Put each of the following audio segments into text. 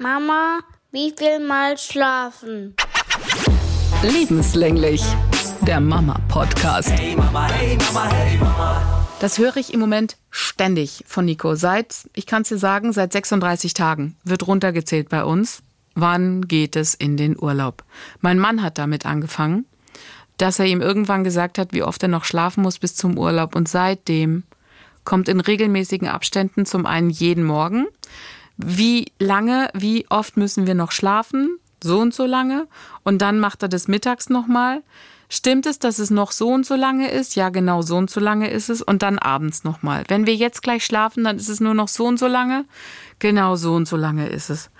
Mama, wie viel mal schlafen? Lebenslänglich. Der Mama-Podcast. Hey Mama, hey Mama, hey Mama. Das höre ich im Moment ständig von Nico. Seit, ich kann es dir sagen, seit 36 Tagen wird runtergezählt bei uns. Wann geht es in den Urlaub? Mein Mann hat damit angefangen, dass er ihm irgendwann gesagt hat, wie oft er noch schlafen muss bis zum Urlaub. Und seitdem kommt in regelmäßigen Abständen zum einen jeden Morgen. Wie lange, wie oft müssen wir noch schlafen? So und so lange. Und dann macht er das mittags nochmal. Stimmt es, dass es noch so und so lange ist? Ja, genau so und so lange ist es. Und dann abends nochmal. Wenn wir jetzt gleich schlafen, dann ist es nur noch so und so lange. Genau so und so lange ist es.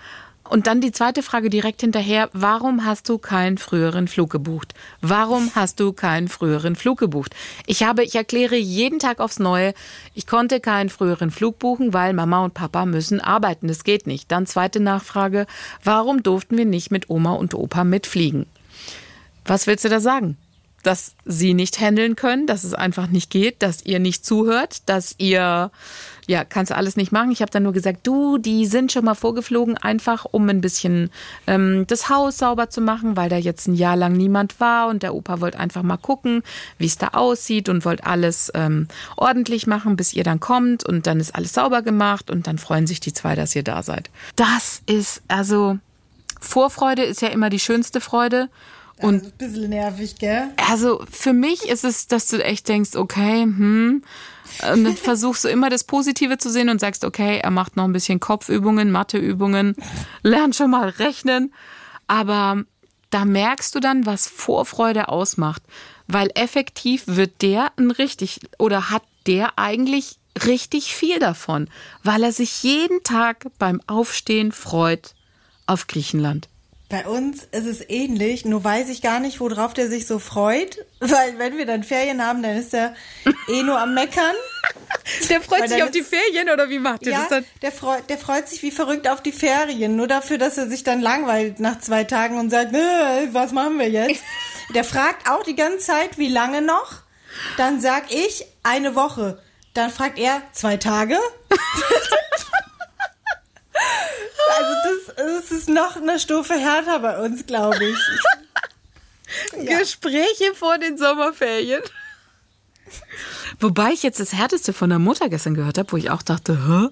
Und dann die zweite Frage direkt hinterher. Warum hast du keinen früheren Flug gebucht? Warum hast du keinen früheren Flug gebucht? Ich habe, ich erkläre jeden Tag aufs Neue, ich konnte keinen früheren Flug buchen, weil Mama und Papa müssen arbeiten. Das geht nicht. Dann zweite Nachfrage. Warum durften wir nicht mit Oma und Opa mitfliegen? Was willst du da sagen? Dass sie nicht handeln können, dass es einfach nicht geht, dass ihr nicht zuhört, dass ihr, ja, kannst du alles nicht machen. Ich habe dann nur gesagt, du, die sind schon mal vorgeflogen, einfach um ein bisschen ähm, das Haus sauber zu machen, weil da jetzt ein Jahr lang niemand war und der Opa wollte einfach mal gucken, wie es da aussieht und wollte alles ähm, ordentlich machen, bis ihr dann kommt und dann ist alles sauber gemacht und dann freuen sich die zwei, dass ihr da seid. Das ist, also, Vorfreude ist ja immer die schönste Freude. Und ein bisschen nervig, gell? also für mich ist es, dass du echt denkst, okay, hm. Und dann versuchst du immer das Positive zu sehen und sagst, okay, er macht noch ein bisschen Kopfübungen, Matheübungen, lernt schon mal rechnen. Aber da merkst du dann, was Vorfreude ausmacht. Weil effektiv wird der ein richtig oder hat der eigentlich richtig viel davon, weil er sich jeden Tag beim Aufstehen freut auf Griechenland. Bei uns ist es ähnlich, nur weiß ich gar nicht, worauf der sich so freut, weil wenn wir dann Ferien haben, dann ist er eh nur am Meckern. Der freut sich auf die Ferien oder wie macht ihr Ja, das dann? der freut, der freut sich wie verrückt auf die Ferien, nur dafür, dass er sich dann langweilt nach zwei Tagen und sagt, was machen wir jetzt? Der fragt auch die ganze Zeit, wie lange noch? Dann sag ich, eine Woche. Dann fragt er, zwei Tage? also das ist noch eine Stufe härter bei uns, glaube ich. Gespräche vor den Sommerferien. Wobei ich jetzt das Härteste von der Mutter gestern gehört habe, wo ich auch dachte, hä?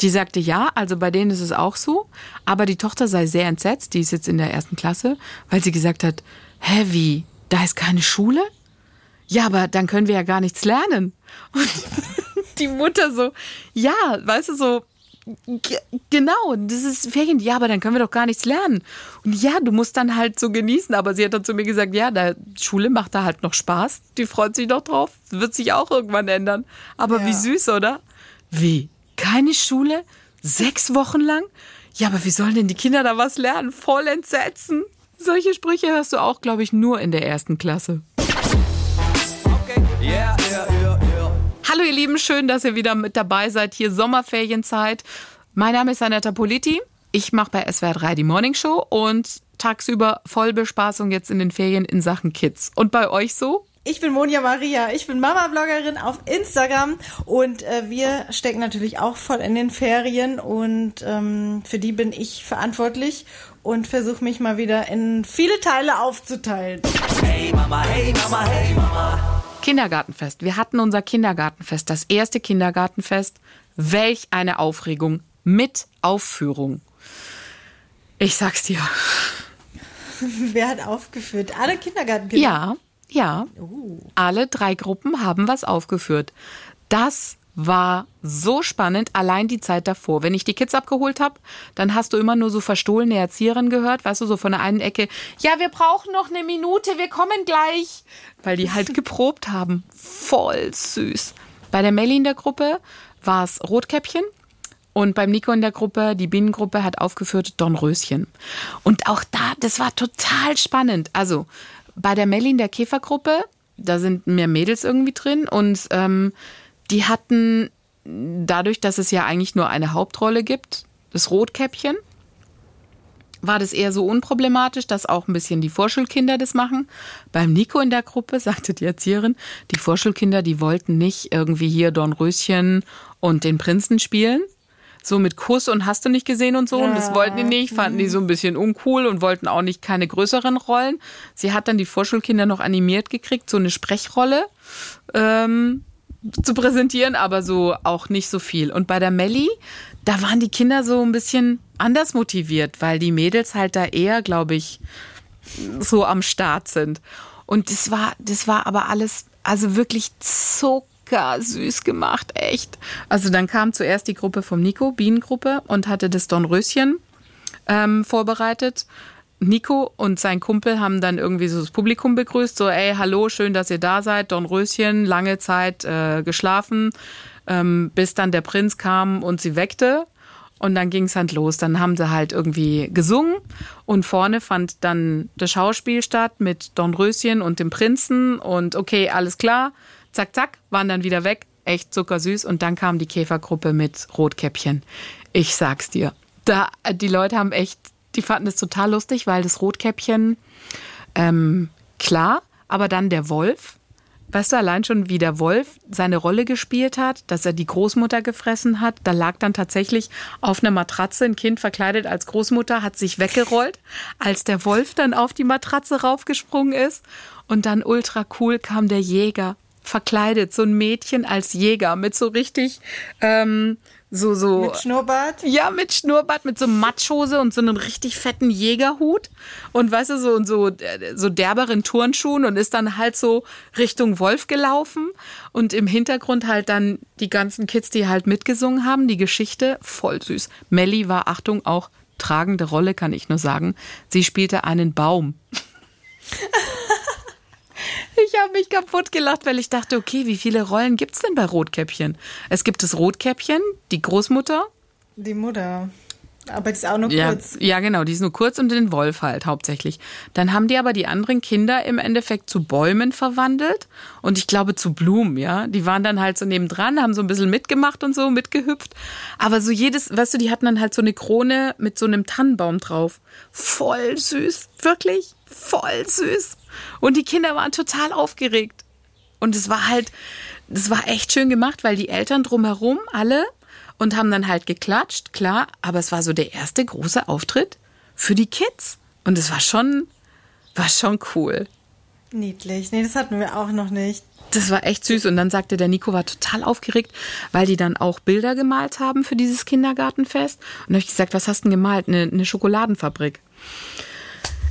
Die sagte ja, also bei denen ist es auch so, aber die Tochter sei sehr entsetzt, die ist jetzt in der ersten Klasse, weil sie gesagt hat, hä, wie, da ist keine Schule? Ja, aber dann können wir ja gar nichts lernen. Und die Mutter so, ja, weißt du, so, Genau, das ist Ferien. Ja, aber dann können wir doch gar nichts lernen. Und ja, du musst dann halt so genießen. Aber sie hat dann zu mir gesagt, ja, da Schule macht da halt noch Spaß. Die freut sich doch drauf. Wird sich auch irgendwann ändern. Aber Ja. wie süß, oder? Wie? Keine Schule? Sechs Wochen lang? Ja, aber wie sollen denn die Kinder da was lernen? Voll entsetzen. Solche Sprüche hörst du auch, glaube ich, nur in der ersten Klasse. Hallo ihr Lieben, schön, dass ihr wieder mit dabei seid. Hier Sommerferienzeit. Mein Name ist Anetta Politi. Ich mache bei SWR 3 die Morning Show und tagsüber Vollbespaßung jetzt in den Ferien in Sachen Kids. Und bei euch so? Ich bin Monja Maria, ich bin Mama-Bloggerin auf Instagram und äh, wir stecken natürlich auch voll in den Ferien und ähm, für die bin ich verantwortlich und versuche mich mal wieder in viele Teile aufzuteilen. Hey Mama, hey Mama, hey Mama. Kindergartenfest. Wir hatten unser Kindergartenfest, das erste Kindergartenfest. Welch eine Aufregung mit Aufführung. Ich sag's dir. Wer hat aufgeführt? Alle Kindergartenkinder. Ja, ja. Alle drei Gruppen haben was aufgeführt. Das war so spannend, allein die Zeit davor. Wenn ich die Kids abgeholt habe, dann hast du immer nur so verstohlene Erzieherinnen gehört, weißt du, so von der einen Ecke, ja, wir brauchen noch eine Minute, wir kommen gleich. Weil die halt geprobt haben. Voll süß. Bei der Melli in der Gruppe war es Rotkäppchen. Und beim Nico in der Gruppe, die Bienengruppe, hat aufgeführt Dornröschen. Und auch da, das war total spannend. Also bei der Melli in der Käfergruppe, da sind mehr Mädels irgendwie drin und ähm, die hatten dadurch, dass es ja eigentlich nur eine Hauptrolle gibt, das Rotkäppchen, war das eher so unproblematisch, dass auch ein bisschen die Vorschulkinder das machen. Beim Nico in der Gruppe sagte die Erzieherin, die Vorschulkinder, die wollten nicht irgendwie hier Dornröschen und den Prinzen spielen, so mit Kuss und hast du nicht gesehen und so. Und das wollten die nicht, fanden die so ein bisschen uncool und wollten auch nicht keine größeren Rollen. Sie hat dann die Vorschulkinder noch animiert gekriegt, so eine Sprechrolle ähm, zu präsentieren, aber so auch nicht so viel. Und bei der Melli, da waren die Kinder so ein bisschen anders motiviert, weil die Mädels halt da eher, glaube ich, so am Start sind. Und das war, das war aber alles, also wirklich zuckersüß gemacht, echt. Also dann kam zuerst die Gruppe vom Nico, Bienengruppe, und hatte das Dornröschen ähm, vorbereitet. Nico und sein Kumpel haben dann irgendwie so das Publikum begrüßt, so, ey, hallo, schön, dass ihr da seid, Dornröschen, lange Zeit äh, geschlafen, ähm, bis dann der Prinz kam und sie weckte. Und dann ging es halt los. Dann haben sie halt irgendwie gesungen und vorne fand dann das Schauspiel statt mit Dornröschen und dem Prinzen und okay, alles klar. Zack, zack, waren dann wieder weg. Echt zuckersüß. Und dann kam die Käfergruppe mit Rotkäppchen. Ich sag's dir. Da, die Leute haben echt, die fanden es total lustig, weil das Rotkäppchen, ähm, klar, aber dann der Wolf, Weißt du, allein schon, wie der Wolf seine Rolle gespielt hat, dass er die Großmutter gefressen hat. Da lag dann tatsächlich auf einer Matratze ein Kind verkleidet als Großmutter, hat sich weggerollt, als der Wolf dann auf die Matratze raufgesprungen ist. Und dann ultra cool kam der Jäger, verkleidet, so ein Mädchen als Jäger mit so richtig, ähm, so, so. Mit Schnurrbart. Ja, mit Schnurrbart, mit so Matschhose und so einem richtig fetten Jägerhut und weißt du, so und so, äh, so derberen Turnschuhen und ist dann halt so Richtung Wolf gelaufen und im Hintergrund halt dann die ganzen Kids, die halt mitgesungen haben, die Geschichte, voll süß. Melli war, Achtung, auch tragende Rolle, kann ich nur sagen. Sie spielte einen Baum. Ich habe mich kaputt gelacht, weil ich dachte, okay, wie viele Rollen gibt's denn bei Rotkäppchen? Es gibt das Rotkäppchen, die Großmutter, Die Mutter. Aber die ist auch nur ja, kurz. ja, genau, die ist nur kurz und den Wolf halt hauptsächlich. Dann haben die aber die anderen Kinder im Endeffekt zu Bäumen verwandelt und ich glaube zu Blumen, ja. Die waren dann halt so nebendran, haben so ein bisschen mitgemacht und so, mitgehüpft. Aber so jedes, weißt du, die hatten dann halt so eine Krone mit so einem Tannenbaum drauf. Voll süß, wirklich voll süß. Und die Kinder waren total aufgeregt. Und es war halt, das war echt schön gemacht, weil die Eltern drumherum alle und haben dann halt geklatscht, klar, aber es war so der erste große Auftritt für die Kids. Und es war schon, war schon cool. Niedlich. Nee, das hatten wir auch noch nicht. Das war echt süß. Und dann sagte der Nico, war total aufgeregt, weil die dann auch Bilder gemalt haben für dieses Kindergartenfest. Und da habe ich gesagt, was hast du denn gemalt? Eine, eine Schokoladenfabrik.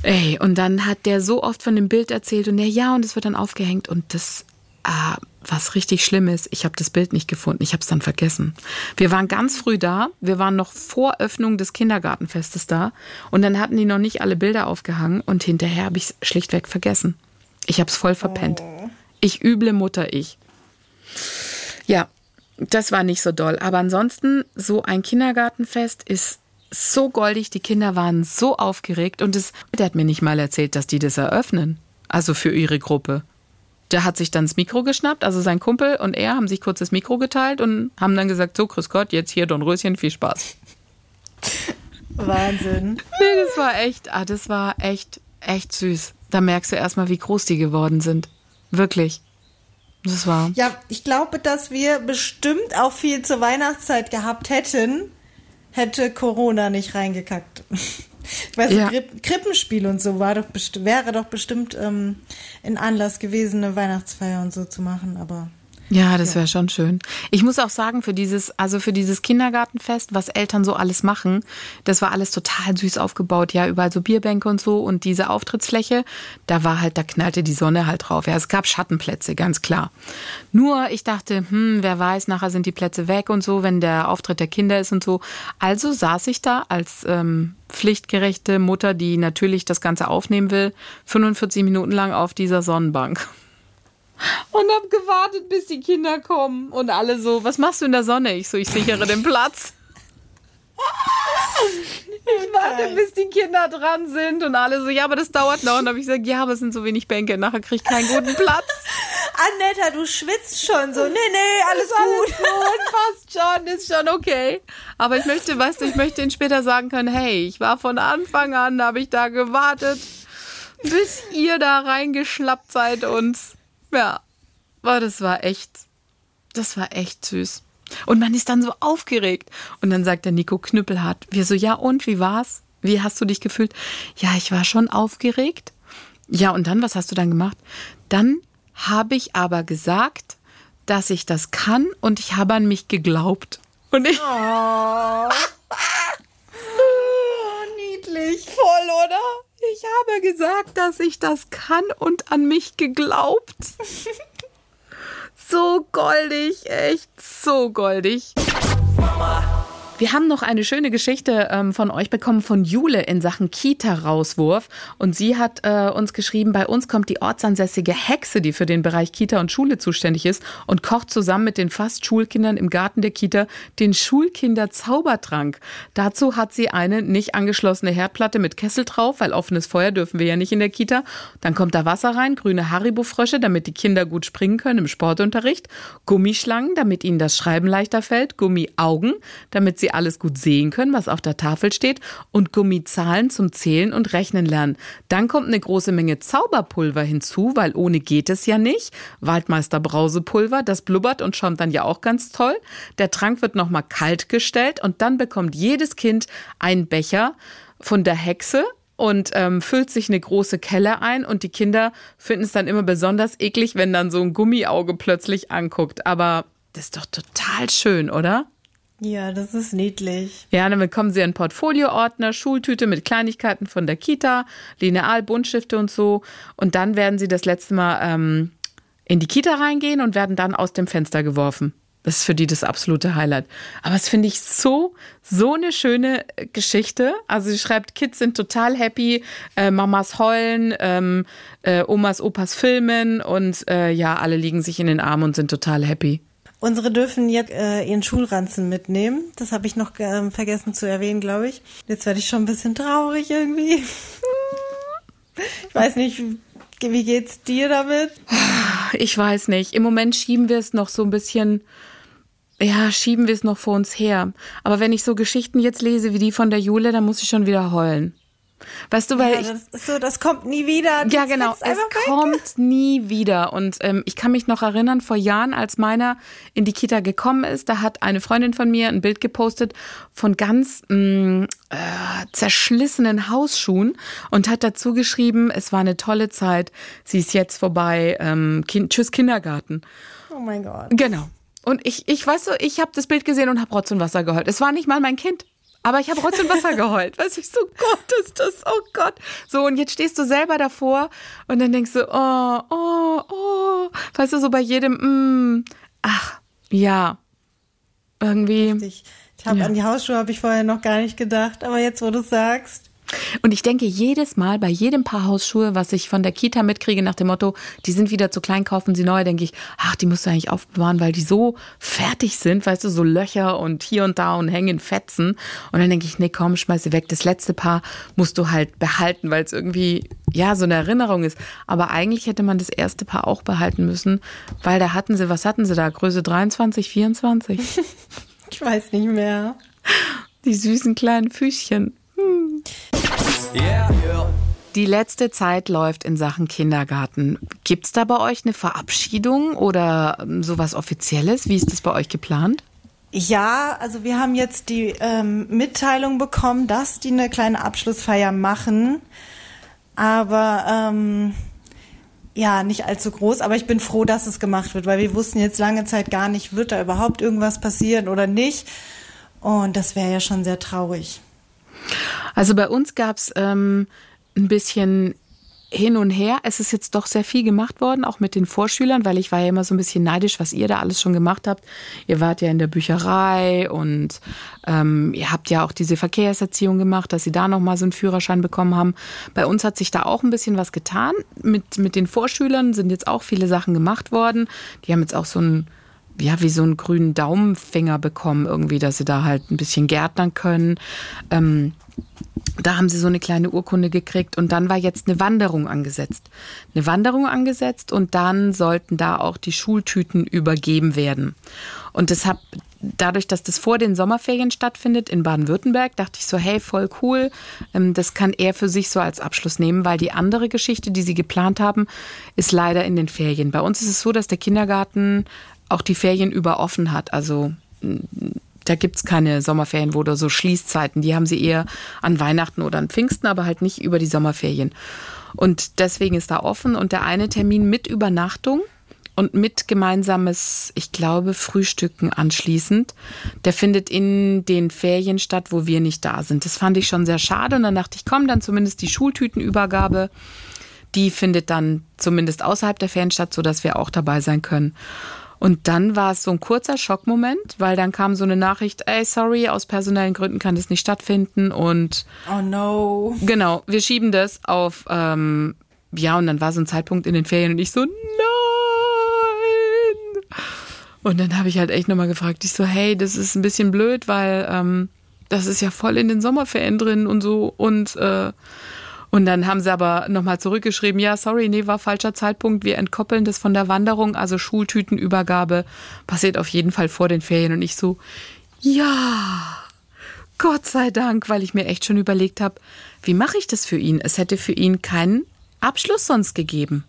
Ey, und dann hat der so oft von dem Bild erzählt und der, ja, und es wird dann aufgehängt. Und das, ah, was richtig schlimm ist, ich habe das Bild nicht gefunden. Ich habe es dann vergessen. Wir waren ganz früh da. Wir waren noch vor Öffnung des Kindergartenfestes da. Und dann hatten die noch nicht alle Bilder aufgehangen. Und hinterher habe ich es schlichtweg vergessen. Ich habe es voll verpennt. Ich üble Mutter, ich. Ja, das war nicht so doll. Aber ansonsten, so ein Kindergartenfest ist so goldig. Die Kinder waren so aufgeregt. Und es, der hat mir nicht mal erzählt, dass die das eröffnen. Also für ihre Gruppe. Der hat sich dann das Mikro geschnappt, also sein Kumpel und er haben sich kurz das Mikro geteilt und haben dann gesagt, so, grüß Gott, jetzt hier Dornröschen, viel Spaß. Wahnsinn. Nee, das war echt, ah, das war echt, echt süß. Da merkst du erstmal, wie groß die geworden sind. Wirklich. Das war. Ja, ich glaube, dass wir bestimmt auch viel zur Weihnachtszeit gehabt hätten, hätte Corona nicht reingekackt. Ich weiß, Ja. Kripp Krippenspiel und so war doch wäre doch bestimmt ähm, ein Anlass gewesen, eine Weihnachtsfeier und so zu machen, aber Ja, das wäre schon schön. Ich muss auch sagen, für dieses, also für dieses Kindergartenfest, was Eltern so alles machen, das war alles total süß aufgebaut. Ja, überall so Bierbänke und so und diese Auftrittsfläche, da war halt, da knallte die Sonne halt drauf. Ja, es gab Schattenplätze, ganz klar. Nur ich dachte, hm, wer weiß, nachher sind die Plätze weg und so, wenn der Auftritt der Kinder ist und so. Also saß ich da als ähm, pflichtgerechte Mutter, die natürlich das Ganze aufnehmen will, 45 Minuten lang auf dieser Sonnenbank und hab gewartet, bis die Kinder kommen und alle so, was machst du in der Sonne? Ich so, ich sichere den Platz. Ich warte, bis die Kinder dran sind und alle so, ja, aber das dauert noch. Und habe ich gesagt, ja, aber es sind so wenig Bänke, nachher krieg ich keinen guten Platz. Annetta, du schwitzt schon so. Nee, nee, alles Ist alles gut. gut, passt schon, ist schon okay. Aber ich möchte, weißt du, ich möchte ihnen später sagen können, hey, ich war von Anfang an, habe ich da gewartet, bis ihr da reingeschlappt seid und ja, aber das war echt, das war echt süß. Und man ist dann so aufgeregt. Und dann sagt der Nico knüppelhart, wir so, ja und, wie war's? Wie hast du dich gefühlt? Ja, ich war schon aufgeregt. Ja, und dann, was hast du dann gemacht? Dann habe ich aber gesagt, dass ich das kann und ich habe an mich geglaubt. Und ich. Oh. niedlich. Voll, oder? Ich habe gesagt, dass ich das kann und an mich geglaubt. so goldig, echt so goldig. Wir haben noch eine schöne Geschichte ähm, von euch bekommen von Jule in Sachen Kita-Rauswurf. Und sie hat äh, uns geschrieben, bei uns kommt die ortsansässige Hexe, die für den Bereich Kita und Schule zuständig ist, und kocht zusammen mit den fast Schulkindern im Garten der Kita den Schulkinder-Zaubertrank. Dazu hat sie eine nicht angeschlossene Herdplatte mit Kessel drauf, weil offenes Feuer dürfen wir ja nicht in der Kita. Dann kommt da Wasser rein, grüne Haribo-Frösche, damit die Kinder gut springen können im Sportunterricht, Gummischlangen, damit ihnen das Schreiben leichter fällt, Gummiaugen, damit sie alles gut sehen können, was auf der Tafel steht, und Gummizahlen zum Zählen und Rechnen lernen. Dann kommt eine große Menge Zauberpulver hinzu, weil ohne geht es ja nicht. Waldmeister Brausepulver, das blubbert und schäumt dann ja auch ganz toll. Der Trank wird nochmal kalt gestellt und dann bekommt jedes Kind einen Becher von der Hexe und ähm, füllt sich eine große Kelle ein und die Kinder finden es dann immer besonders eklig, wenn dann so ein Gummiauge plötzlich anguckt. Aber das ist doch total schön, oder? Ja, das ist niedlich. Ja, dann bekommen sie einen Portfolioordner, Schultüte mit Kleinigkeiten von der Kita, Lineal, Buntstifte und so. Und dann werden sie das letzte Mal ähm, in die Kita reingehen und werden dann aus dem Fenster geworfen. Das ist für die das absolute Highlight. Aber es finde ich so, so eine schöne Geschichte. Also sie schreibt, Kids sind total happy, äh, Mamas heulen, ähm, äh, Omas, Opas filmen und äh, ja, alle liegen sich in den Armen und sind total happy. Unsere dürfen jetzt äh, ihren Schulranzen mitnehmen. Das habe ich noch äh, vergessen zu erwähnen, glaube ich. Jetzt werde ich schon ein bisschen traurig irgendwie. ich weiß nicht, wie geht's dir damit? Ich weiß nicht. Im Moment schieben wir es noch so ein bisschen, ja, schieben wir es noch vor uns her. Aber wenn ich so Geschichten jetzt lese wie die von der Jule, dann muss ich schon wieder heulen. Weißt du, weil ja, das ist so, das kommt nie wieder. ja, genau, es kommt nie wieder. Und ähm, ich kann mich noch erinnern, vor Jahren, als meiner in die Kita gekommen ist, da hat eine Freundin von mir ein Bild gepostet von ganz mh, mm, äh, zerschlissenen Hausschuhen und hat dazu geschrieben, es war eine tolle Zeit, sie ist jetzt vorbei, ähm, kind, tschüss Kindergarten. Oh mein Gott. Genau. Und ich, ich weiß so, ich habe das Bild gesehen und habe Rotz und Wasser geheult. Es war nicht mal mein Kind. Aber ich habe Rotz und Wasser geheult. Weißt du, ich so, Gott, ist das, oh Gott. So, und jetzt stehst du selber davor und dann denkst du, oh, oh, oh. Weißt du, so bei jedem, mm, ach, ja. Irgendwie. Ich, ich habe Ja. an die Hausschuhe habe ich vorher noch gar nicht gedacht, aber jetzt, wo du sagst, Und ich denke jedes Mal bei jedem Paar Hausschuhe, was ich von der Kita mitkriege, nach dem Motto, die sind wieder zu klein, kaufen sie neu, denke ich, ach, die musst du eigentlich aufbewahren, weil die so fertig sind, weißt du, so Löcher und hier und da und hängen Fetzen. Und dann denke ich, nee, komm, schmeiß sie weg. Das letzte Paar musst du halt behalten, weil es irgendwie, ja, so eine Erinnerung ist. Aber eigentlich hätte man das erste Paar auch behalten müssen, weil da hatten sie, was hatten sie da? Größe 23, 24? ich weiß nicht mehr. Die süßen kleinen Füßchen. Die letzte Zeit läuft in Sachen Kindergarten. Gibt's da bei euch eine Verabschiedung oder ähm, sowas Offizielles? Wie ist das bei euch geplant? Ja, also wir haben jetzt die ähm, Mitteilung bekommen, dass die eine kleine Abschlussfeier machen. Aber ähm, ja, nicht allzu groß. Aber ich bin froh, dass es gemacht wird, weil wir wussten jetzt lange Zeit gar nicht, wird da überhaupt irgendwas passieren oder nicht. Und das wäre ja schon sehr traurig. Also bei uns gab's ähm, ein bisschen hin und her. Es ist jetzt doch sehr viel gemacht worden, auch mit den Vorschülern, weil ich war ja immer so ein bisschen neidisch, was ihr da alles schon gemacht habt. Ihr wart ja in der Bücherei und ähm, ihr habt ja auch diese Verkehrserziehung gemacht, dass sie da nochmal so einen Führerschein bekommen haben. Bei uns hat sich da auch ein bisschen was getan. Mit, mit den Vorschülern sind jetzt auch viele Sachen gemacht worden. Die haben jetzt auch so ein ja, wie so einen grünen Daumenfinger bekommen, irgendwie, dass sie da halt ein bisschen gärtnern können. Ähm, da haben sie so eine kleine Urkunde gekriegt und dann war jetzt eine Wanderung angesetzt. Eine Wanderung angesetzt und dann sollten da auch die Schultüten übergeben werden. Und deshalb, dadurch, dass das vor den Sommerferien stattfindet in Baden-Württemberg, dachte ich so, hey, voll cool. Ähm, Das kann er für sich so als Abschluss nehmen, weil die andere Geschichte, die sie geplant haben, ist leider in den Ferien. Bei uns ist es so, dass der Kindergarten auch die Ferien über offen hat. Also da gibt's keine Sommerferien oder so Schließzeiten. Die haben sie eher an Weihnachten oder an Pfingsten, aber halt nicht über die Sommerferien. Und deswegen ist da offen. Und der eine Termin mit Übernachtung und mit gemeinsames, ich glaube, Frühstücken anschließend, der findet in den Ferien statt, wo wir nicht da sind. Das fand ich schon sehr schade. Und dann dachte ich, komm, dann zumindest die Schultütenübergabe. Die findet dann zumindest außerhalb der Ferien statt, sodass wir auch dabei sein können. Und dann war es so ein kurzer Schockmoment, weil dann kam so eine Nachricht, ey, sorry, aus personellen Gründen kann das nicht stattfinden und Oh no. genau, wir schieben das auf, ähm, ja, und dann war so ein Zeitpunkt in den Ferien und ich so, nein! Und dann habe ich halt echt nochmal gefragt, ich so, hey, das ist ein bisschen blöd, weil ähm, das ist ja voll in den Sommerferien drin und so und äh, und dann haben sie aber nochmal zurückgeschrieben, ja, sorry, nee, war falscher Zeitpunkt. Wir entkoppeln das von der Wanderung, also Schultütenübergabe passiert auf jeden Fall vor den Ferien. Und ich so, ja, Gott sei Dank, weil ich mir echt schon überlegt habe, wie mache ich das für ihn? Es hätte für ihn keinen Abschluss sonst gegeben.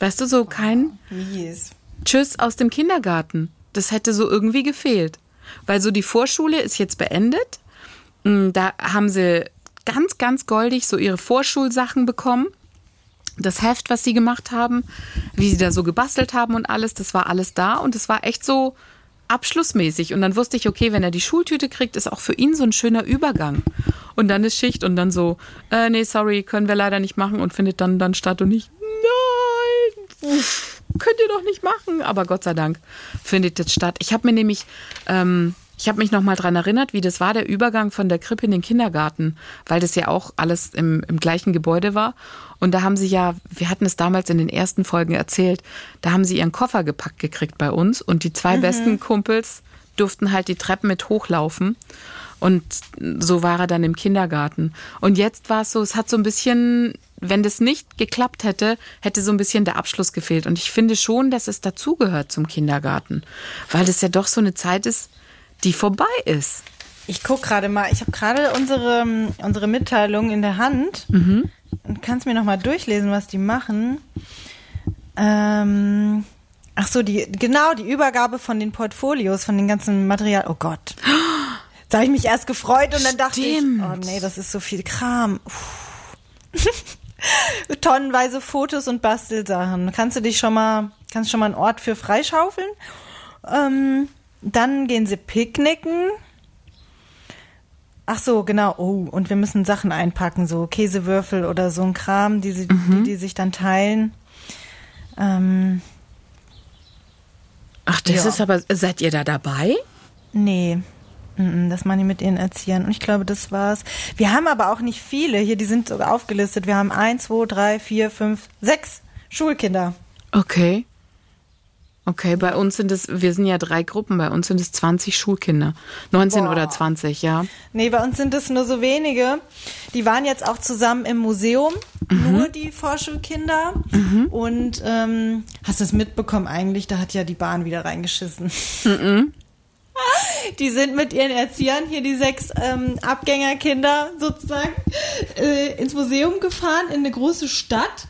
Weißt du, so kein Mies. Tschüss aus dem Kindergarten. Das hätte so irgendwie gefehlt. Weil so die Vorschule ist jetzt beendet. Mm, Da haben sie ganz, ganz goldig so ihre Vorschulsachen bekommen. Das Heft, was sie gemacht haben, wie sie da so gebastelt haben und alles, das war alles da und es war echt so abschlussmäßig. Und dann wusste ich, okay, wenn er die Schultüte kriegt, ist auch für ihn so ein schöner Übergang. Und dann ist Schicht und dann so, äh, nee, sorry, können wir leider nicht machen und findet dann, dann statt und nicht, nein, könnt ihr doch nicht machen. Aber Gott sei Dank findet jetzt statt. Ich habe mir nämlich, ähm, ich habe mich noch mal dran erinnert, wie das war, der Übergang von der Krippe in den Kindergarten, weil das ja auch alles im, im gleichen Gebäude war. Und da haben sie ja, wir hatten es damals in den ersten Folgen erzählt, da haben sie ihren Koffer gepackt gekriegt bei uns und die zwei besten Kumpels durften halt die Treppen mit hochlaufen. Und so war er dann im Kindergarten. Und jetzt war es so, es hat so ein bisschen, wenn das nicht geklappt hätte, hätte so ein bisschen der Abschluss gefehlt. Und ich finde schon, dass es dazugehört zum Kindergarten, weil das ja doch so eine Zeit ist, die vorbei ist. Ich guck gerade mal, ich habe gerade unsere, unsere Mitteilung in der Hand und kannst mir noch mal durchlesen, was die machen. Ähm, ach so, die genau die Übergabe von den Portfolios, von den ganzen Material. Oh Gott. Da habe ich mich erst gefreut und dann dachte Stimmt. ich, oh nee, das ist so viel Kram. Tonnenweise Fotos und Bastelsachen. Kannst du dich schon mal, kannst schon mal einen Ort für freischaufeln? Ähm, dann gehen sie picknicken. Ach so, genau. Oh, und wir müssen Sachen einpacken, so Käsewürfel oder so ein Kram, die, sie, die, die sich dann teilen. Ähm, Ach, das Ja. ist aber, seid ihr da dabei? nee. Das machen die mit ihren Erziehern. Und ich glaube, das war's. Wir haben aber auch nicht viele. Hier, die sind sogar aufgelistet. Wir haben eins, zwei, drei, vier, fünf, sechs Schulkinder. Okay. Okay, bei uns sind es, wir sind ja drei Gruppen, bei uns sind es 20 Schulkinder. 19 Boah. oder 20, ja. Nee, bei uns sind es nur so wenige. Die waren jetzt auch zusammen im Museum, nur die Vorschulkinder. Und ähm, hast du es mitbekommen eigentlich? Da hat ja die Bahn wieder reingeschissen. Die sind mit ihren Erziehern, hier die sechs ähm, Abgängerkinder sozusagen, äh, ins Museum gefahren, in eine große Stadt.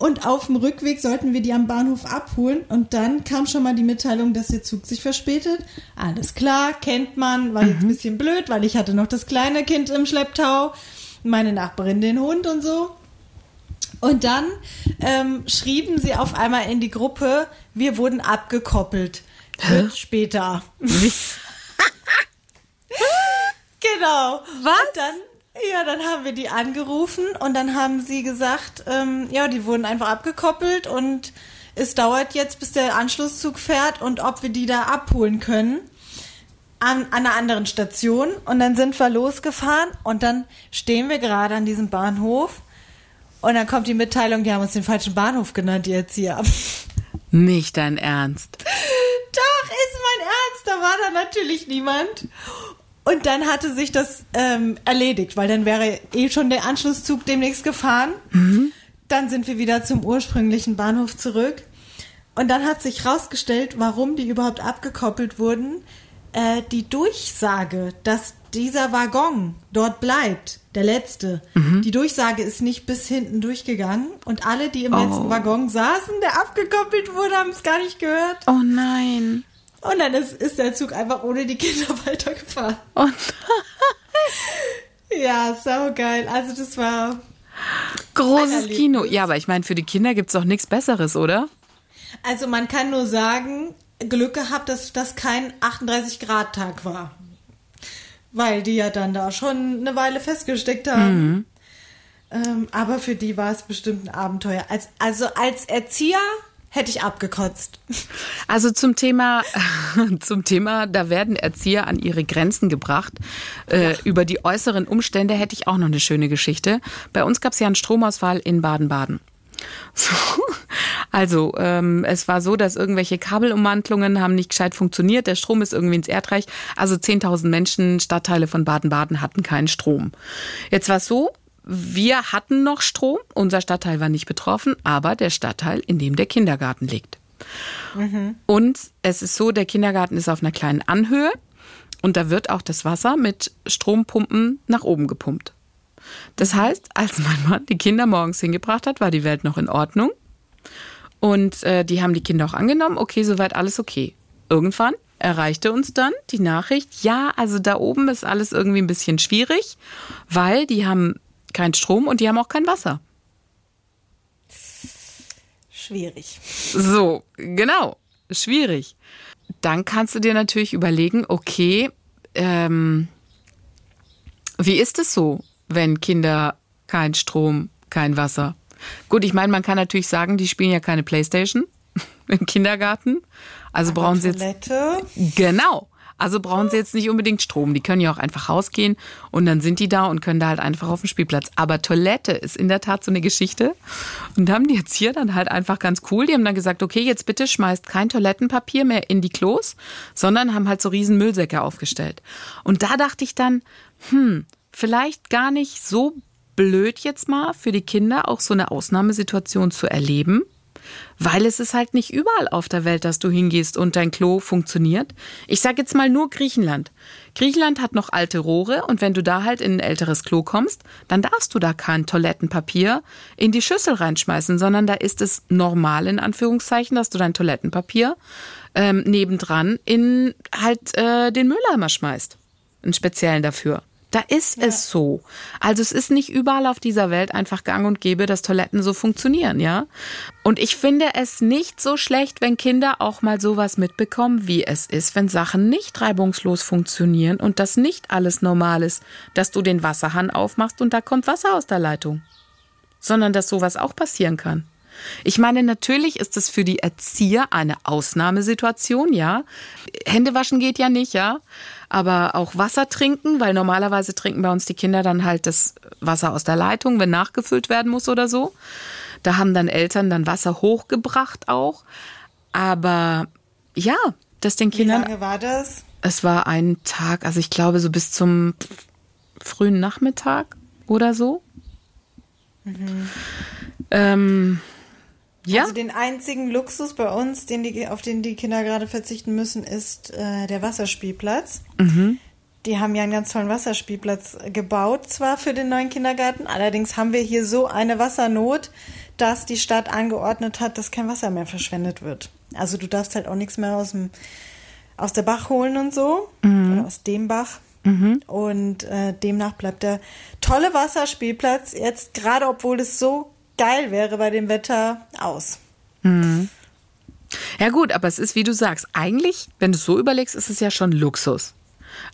Und auf dem Rückweg sollten wir die am Bahnhof abholen. Und dann kam schon mal die Mitteilung, dass der Zug sich verspätet. Alles klar, kennt man, war jetzt ein bisschen blöd, weil ich hatte noch das kleine Kind im Schlepptau, meine Nachbarin den Hund und so. Und dann ähm, schrieben sie auf einmal in die Gruppe, wir wurden abgekoppelt. Wird später. genau. Was? Und dann, ja, dann haben wir die angerufen und dann haben sie gesagt, ähm, ja, die wurden einfach abgekoppelt und es dauert jetzt, bis der Anschlusszug fährt und ob wir die da abholen können an, an einer anderen Station. Und dann sind wir losgefahren und dann stehen wir gerade an diesem Bahnhof und dann kommt die Mitteilung, die haben uns den falschen Bahnhof genannt, die Erzieher. Nicht dein Ernst. Doch, ist mein Ernst, da war da natürlich niemand. Und dann hatte sich das ähm, erledigt, weil dann wäre eh schon der Anschlusszug demnächst gefahren. Dann sind wir wieder zum ursprünglichen Bahnhof zurück. Und dann hat sich rausgestellt, warum die überhaupt abgekoppelt wurden. Äh, die Durchsage, dass dieser Waggon dort bleibt, der letzte. Die Durchsage ist nicht bis hinten durchgegangen. Und alle, die im letzten Waggon saßen, der abgekoppelt wurde, haben es gar nicht gehört. Oh nein. Und dann ist, ist der Zug einfach ohne die Kinder weitergefahren. Und Ja, sau geil. Also das war. großes. Kino. Ja, aber ich meine, für die Kinder gibt's doch nichts Besseres, oder? Also man kann nur sagen, Glück gehabt, dass das kein 38 Grad Tag war. Weil die ja dann da schon eine Weile festgesteckt haben. Ähm, aber für die war es bestimmt ein Abenteuer. Als, also als Erzieher hätte ich abgekotzt. Also zum Thema, zum Thema, da werden Erzieher an ihre Grenzen gebracht. Äh, über die äußeren Umstände hätte ich auch noch eine schöne Geschichte. Bei uns gab es ja einen Stromausfall in Baden-Baden. So. Also ähm, es war so, dass irgendwelche Kabelumwandlungen haben nicht gescheit funktioniert. Der Strom ist irgendwie ins Erdreich. Also 10.000 Menschen, Stadtteile von Baden-Baden hatten keinen Strom. Jetzt war es so, wir hatten noch Strom. Unser Stadtteil war nicht betroffen, aber der Stadtteil, in dem der Kindergarten liegt. Und es ist so, der Kindergarten ist auf einer kleinen Anhöhe und da wird auch das Wasser mit Strompumpen nach oben gepumpt. Das heißt, als mein Mann die Kinder morgens hingebracht hat, war die Welt noch in Ordnung. Und äh, die haben die Kinder auch angenommen. Okay, soweit alles okay. Irgendwann erreichte uns dann die Nachricht, ja, also da oben ist alles irgendwie ein bisschen schwierig, weil die haben keinen Strom und die haben auch kein Wasser. Schwierig. So, genau. Schwierig. Dann kannst du dir natürlich überlegen, okay, ähm, wie ist es so, wenn Kinder kein Strom, kein Wasser? Gut, ich meine, man kann natürlich sagen, die spielen ja keine Playstation im Kindergarten. Also brauchen sie jetzt. Genau. Also brauchen sie jetzt nicht unbedingt Strom. Die können ja auch einfach rausgehen und dann sind die da und können da halt einfach auf dem Spielplatz. Aber Toilette ist in der Tat so eine Geschichte. Und haben die jetzt hier dann halt einfach ganz cool. Die haben dann gesagt, okay, jetzt bitte schmeißt kein Toilettenpapier mehr in die Klos, sondern haben halt so riesen Müllsäcke aufgestellt. Und da dachte ich dann, hm, vielleicht gar nicht so blöd jetzt mal für die Kinder auch so eine Ausnahmesituation zu erleben. Weil es ist halt nicht überall auf der Welt, dass du hingehst und dein Klo funktioniert. Ich sage jetzt mal nur Griechenland. Griechenland hat noch alte Rohre und wenn du da halt in ein älteres Klo kommst, dann darfst du da kein Toilettenpapier in die Schüssel reinschmeißen, sondern da ist es normal in Anführungszeichen, dass du dein Toilettenpapier ähm, nebendran in halt äh, den Mülleimer schmeißt. Einen speziellen dafür. Da ist es so. Also es ist nicht überall auf dieser Welt einfach gang und gäbe, dass Toiletten so funktionieren, ja? Und ich finde es nicht so schlecht, wenn Kinder auch mal sowas mitbekommen, wie es ist, wenn Sachen nicht reibungslos funktionieren und das nicht alles normal ist, dass du den Wasserhahn aufmachst und da kommt Wasser aus der Leitung. Sondern dass sowas auch passieren kann. Ich meine, natürlich ist es für die Erzieher eine Ausnahmesituation, ja. Hände waschen geht ja nicht, ja. Aber auch Wasser trinken, weil normalerweise trinken bei uns die Kinder dann halt das Wasser aus der Leitung, wenn nachgefüllt werden muss oder so. Da haben dann Eltern dann Wasser hochgebracht auch. Aber ja, das den Wie Kindern. lange war das? Es war ein Tag, also ich glaube so bis zum frühen Nachmittag oder so. Ähm, ja, Also den einzigen Luxus bei uns, den die, auf den die Kinder gerade verzichten müssen, ist äh, der Wasserspielplatz. Die haben ja einen ganz tollen Wasserspielplatz gebaut, zwar für den neuen Kindergarten, allerdings haben wir hier so eine Wassernot, dass die Stadt angeordnet hat, dass kein Wasser mehr verschwendet wird. Also du darfst halt auch nichts mehr aus dem aus der Bach holen und so, oder aus dem Bach. Und äh, demnach bleibt der tolle Wasserspielplatz jetzt, gerade obwohl es so geil wäre bei dem Wetter, aus. Ja gut, aber es ist, wie du sagst, eigentlich, wenn du es so überlegst, ist es ja schon Luxus.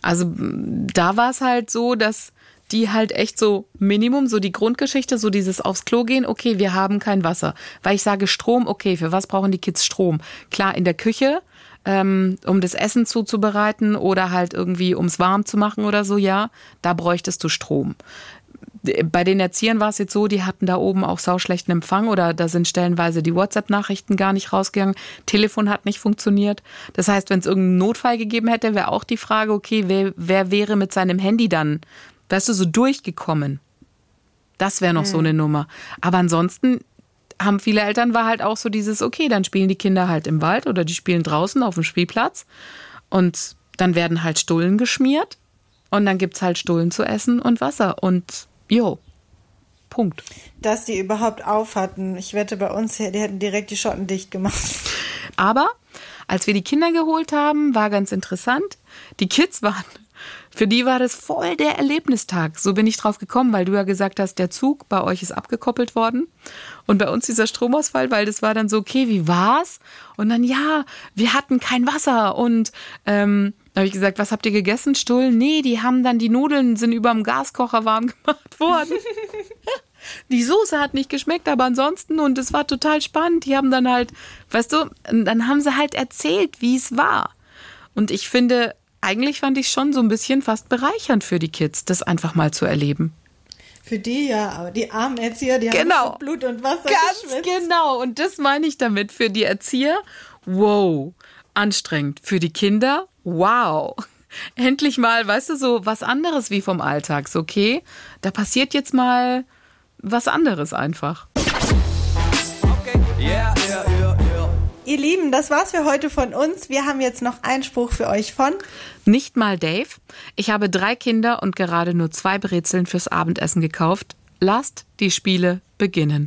Also m, da war es halt so, dass die halt echt so Minimum, so die Grundgeschichte, so dieses aufs Klo gehen, okay, wir haben kein Wasser. Weil ich sage Strom, okay, für was brauchen die Kids Strom? Klar, in der Küche, ähm, um das Essen zuzubereiten oder halt irgendwie ums warm zu machen oder so, ja, da bräuchtest du Strom. Bei den Erziehern war es jetzt so, die hatten da oben auch sauschlechten Empfang oder da sind stellenweise die WhatsApp-Nachrichten gar nicht rausgegangen. Telefon hat nicht funktioniert. Das heißt, wenn es irgendeinen Notfall gegeben hätte, wäre auch die Frage, okay, wer, wer wäre mit seinem Handy dann, weißt du, so durchgekommen? Das wäre noch so eine Nummer. Aber ansonsten haben viele Eltern war halt auch so dieses, okay, dann spielen die Kinder halt im Wald oder die spielen draußen auf dem Spielplatz und dann werden halt Stullen geschmiert und dann gibt's halt Stullen zu essen und Wasser und jo, Punkt. Dass die überhaupt auf hatten. Ich wette bei uns, die hätten direkt die Schotten dicht gemacht. Aber als wir die Kinder geholt haben, war ganz interessant. Die Kids waren, für die war das voll der Erlebnistag. So bin ich drauf gekommen, weil du ja gesagt hast, der Zug bei euch ist abgekoppelt worden. Und bei uns dieser Stromausfall, weil das war dann so, okay, wie war's? Und dann, ja, wir hatten kein Wasser und ähm, da habe ich gesagt, was habt ihr gegessen? Stullen? Nee, die haben dann die Nudeln sind über dem Gaskocher warm gemacht worden. die Soße hat nicht geschmeckt, aber ansonsten und es war total spannend. Die haben dann halt, weißt du, dann haben sie halt erzählt, wie es war. Und ich finde, eigentlich fand ich schon so ein bisschen fast bereichernd für die Kids, das einfach mal zu erleben. Für die ja, aber die armen Erzieher, die Genau. haben Blut und Wasser Ganz geschwitzt. genau. Und das meine ich damit. Für die Erzieher, wow, anstrengend. Für die Kinder, wow. Endlich mal, weißt du, so was anderes wie vom Alltag. Okay, da passiert jetzt mal was anderes einfach. Okay. Yeah, yeah, yeah. Ihr Lieben, das war's für heute von uns. Wir haben jetzt noch einen Spruch für euch von Nicht mal Dave. Ich habe drei Kinder und gerade nur zwei Brezeln fürs Abendessen gekauft. Lasst die Spiele beginnen.